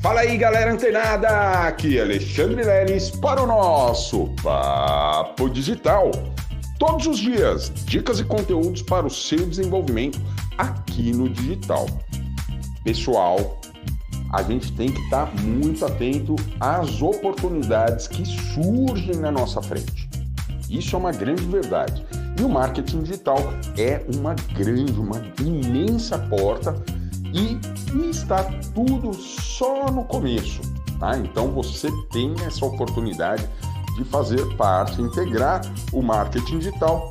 Fala aí, galera antenada! Aqui é Alexandre Leles para o nosso Papo Digital. Todos os dias, dicas e conteúdos para o seu desenvolvimento aqui no digital. Pessoal, a gente tem que estar muito atento às oportunidades que surgem na nossa frente. Isso é uma grande verdade. E o marketing digital é uma grande, uma imensa porta e, está tudo só no começo. Tá? Então você tem essa oportunidade de fazer parte, integrar o marketing digital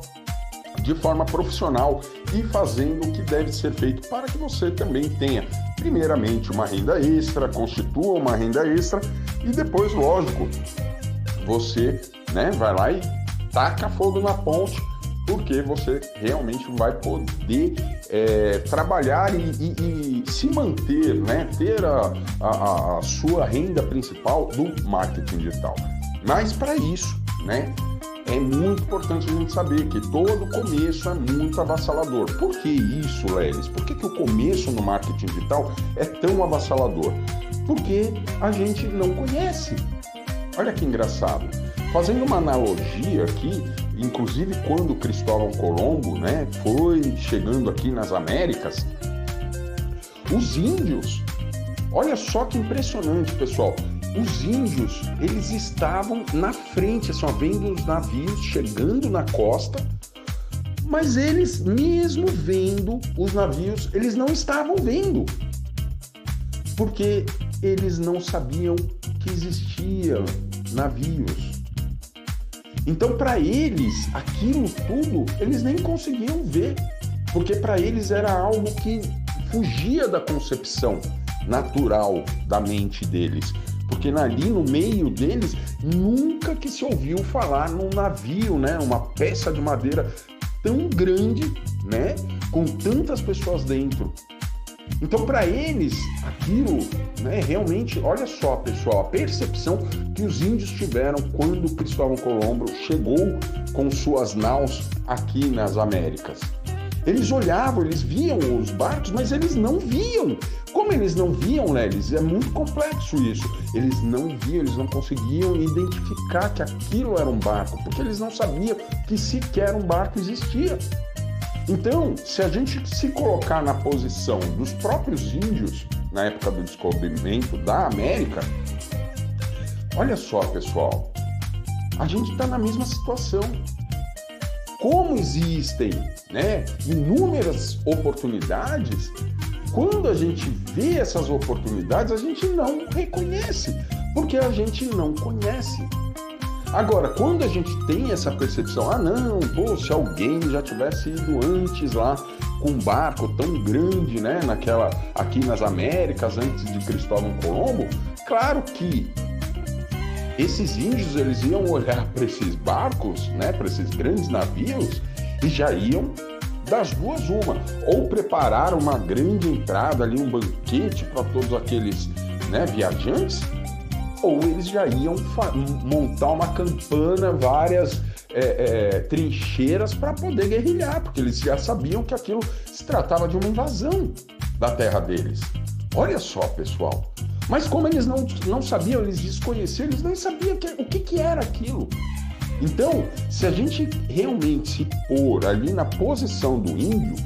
de forma profissional e fazendo o que deve ser feito para que você também tenha, primeiramente, uma renda extra, constitua uma renda extra e depois, lógico, você né, vai lá e taca fogo na ponte porque você realmente vai poder é, trabalhar e, e, e, se manter, né? ter a, a, a, sua renda principal do marketing digital. Mas para isso, né? É muito importante a gente saber que todo começo é muito avassalador. Por que isso, Lelis? Por que, que o começo no marketing digital é tão avassalador? Porque a gente não conhece. Olha que engraçado. Fazendo uma analogia aqui, inclusive quando Cristóvão Colombo né, foi chegando aqui nas Américas, os índios, olha só que impressionante, pessoal. Os índios, eles estavam na frente, assim, ó, vendo os navios chegando na costa, mas eles, mesmo vendo os navios, eles não estavam vendo, porque eles não sabiam que existiam navios. Então, para eles, aquilo tudo, eles nem conseguiam ver, porque para eles era algo que fugia da concepção natural da mente deles. Porque ali no meio deles nunca que se ouviu falar num navio, né, uma peça de madeira tão grande, né, com tantas pessoas dentro. Então, para eles, aquilo, né, realmente, olha só, pessoal, a percepção que os índios tiveram quando Cristóvão Colombo chegou com suas naus aqui nas Américas. Eles olhavam, eles viam os barcos, mas eles não viam. Como eles não viam, Lelis, é muito complexo isso. Eles não viam, eles não conseguiam identificar que aquilo era um barco, porque eles não sabiam que sequer um barco existia. Então, se a gente se colocar na posição dos próprios índios, na época do descobrimento da América, olha só, pessoal, a gente está na mesma situação. Como existem né, inúmeras oportunidades, quando a gente vê essas oportunidades, a gente não reconhece, porque a gente não conhece. Agora, quando a gente tem essa percepção, ah não, pô, se alguém já tivesse ido antes lá com um barco tão grande, né, naquela aqui nas Américas antes de Cristóvão Colombo, claro que esses índios eles iam olhar para esses barcos, né, para esses grandes navios e já iam das duas uma, ou preparar uma grande entrada ali, um banquete para todos aqueles né, viajantes, ou eles já iam montar uma campana, várias é, é, trincheiras para poder guerrilhar, porque eles já sabiam que aquilo se tratava de uma invasão da terra deles. Olha só, pessoal. Mas como eles não, não sabiam, eles desconheciam, eles não sabiam que, o que, que era aquilo. Então, se a gente realmente se pôr ali na posição do índio,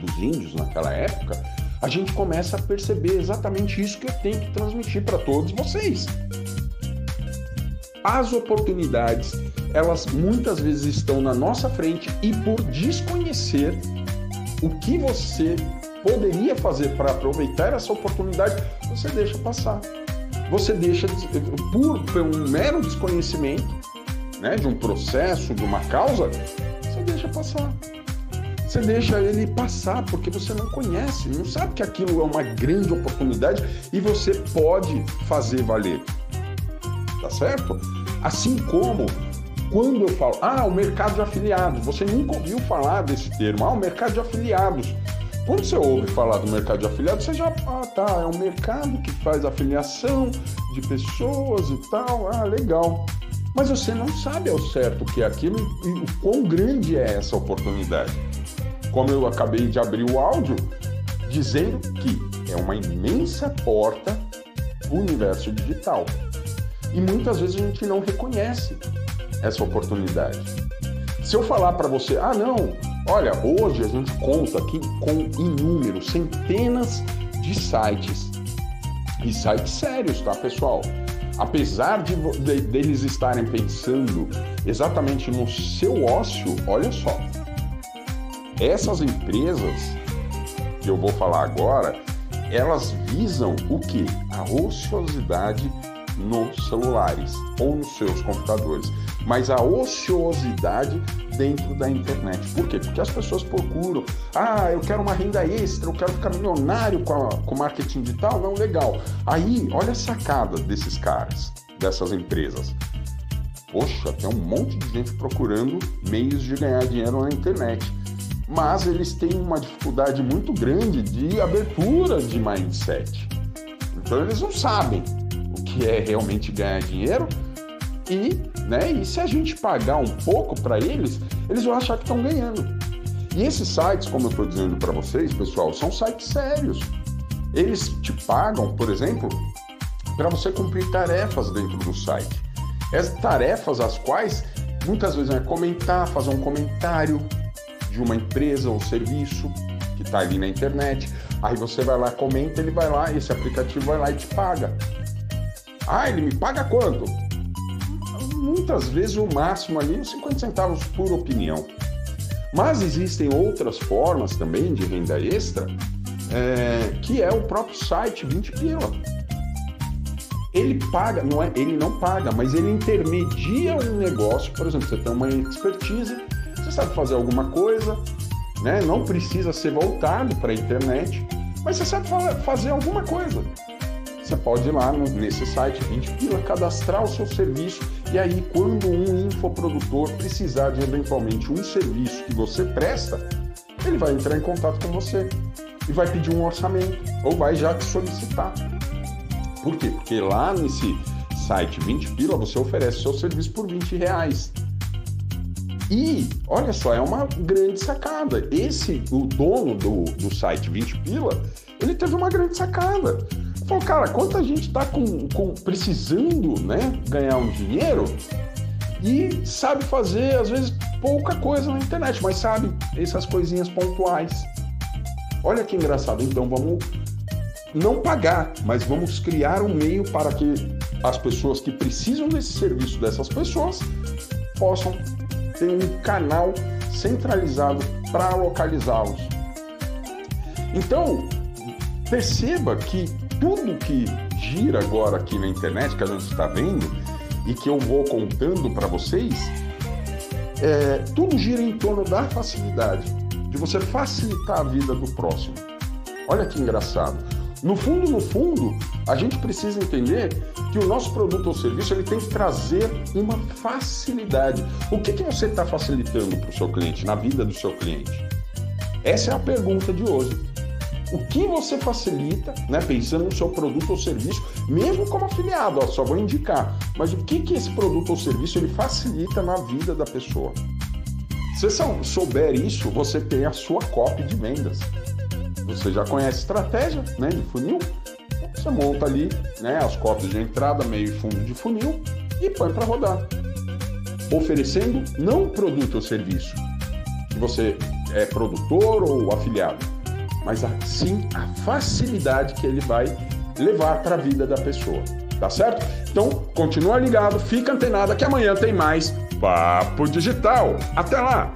dos índios naquela época, a gente começa a perceber exatamente isso que eu tenho que transmitir para todos vocês. As oportunidades, elas muitas vezes estão na nossa frente e por desconhecer o que você poderia fazer para aproveitar essa oportunidade, você deixa passar. Você deixa por, por um mero desconhecimento, né, de um processo, de uma causa, você deixa passar. Você deixa ele passar porque você não conhece, não sabe que aquilo é uma grande oportunidade e você pode fazer valer. Tá certo? Assim como quando eu falo, ah, o mercado de afiliados, você nunca ouviu falar desse termo, ah, o mercado de afiliados. Quando você ouve falar do mercado de afiliados, você já, ah, tá, é um mercado que faz afiliação de pessoas e tal, ah, legal. Mas você não sabe ao certo o que é aquilo e o quão grande é essa oportunidade como eu acabei de abrir o áudio, dizendo que é uma imensa porta universo digital. E muitas vezes a gente não reconhece essa oportunidade. Se eu falar para você, ah não, olha, hoje a gente conta aqui com inúmeros, centenas de sites. E sites sérios, tá, pessoal? Apesar de, de, deles estarem pensando exatamente no seu ócio, olha só. Essas empresas que eu vou falar agora, elas visam o que? A ociosidade nos celulares ou nos seus computadores, mas a ociosidade dentro da internet. Por quê? Porque as pessoas procuram, ah, eu quero uma renda extra, eu quero ficar milionário com, a, com marketing digital, não, legal. Aí, olha a sacada desses caras, dessas empresas. Poxa, tem um monte de gente procurando meios de ganhar dinheiro na internet. Mas eles têm uma dificuldade muito grande de abertura de mindset. Então eles não sabem que é realmente ganhar dinheiro. E, né, e se a gente pagar um pouco para eles, eles vão achar que estão ganhando. E esses sites, como eu estou dizendo para vocês, pessoal, são sites sérios. Eles te pagam, por exemplo, para você cumprir tarefas dentro do site. Essas tarefas, as quais muitas vezes é comentar, fazer um comentário de uma empresa ou serviço que está ali na internet. Aí você vai lá, comenta, ele vai lá, esse aplicativo vai lá e te paga. Ah, ele me paga quanto? Muitas vezes o máximo ali uns 50 centavos por opinião. Mas existem outras formas também de renda extra, é, que é o próprio site 20 pila. Ele paga, não é, ele não paga, mas ele intermedia um negócio. Por exemplo, você tem uma expertise, você sabe fazer alguma coisa, né? Não precisa ser voltado para a internet, mas você sabe fazer alguma coisa. Você pode ir lá nesse site 20 pila, cadastrar o seu serviço e aí quando um infoprodutor precisar de eventualmente um serviço que você presta, ele vai entrar em contato com você e vai pedir um orçamento ou vai já te solicitar. Por quê? Porque lá nesse site 20 pila você oferece seu serviço por 20 reais. E olha só, é uma grande sacada. Esse, o dono do, do site 20 pila, ele teve uma grande sacada. Falou, cara, quanta gente está com, com, precisando né, ganhar um dinheiro e sabe fazer, às vezes, pouca coisa na internet, mas sabe essas coisinhas pontuais. Olha que engraçado. Então vamos não pagar, mas vamos criar um meio para que as pessoas que precisam desse serviço dessas pessoas possam ter um canal centralizado para localizá-los. Então, perceba que tudo que gira agora aqui na internet, que a gente está vendo e que eu vou contando para vocês, é, tudo gira em torno da facilidade, de você facilitar a vida do próximo. Olha que engraçado. No fundo, no fundo, a gente precisa entender que o nosso produto ou serviço ele tem que trazer uma facilidade. O que, que você está facilitando para o seu cliente, na vida do seu cliente? Essa é a pergunta de hoje o que você facilita, né, pensando no seu produto ou serviço, mesmo como afiliado, ó, só vou indicar, mas o que, que esse produto ou serviço ele facilita na vida da pessoa. Se você souber isso, você tem a sua copy de vendas. Você já conhece estratégia né, de funil, você monta ali né, as copies de entrada, meio e fundo de funil e põe para rodar. Oferecendo não produto ou serviço, que você é produtor ou afiliado, mas sim a facilidade que ele vai levar para a vida da pessoa. Tá certo? Então, continua ligado, fica antenado que amanhã tem mais Papo Digital. Até lá!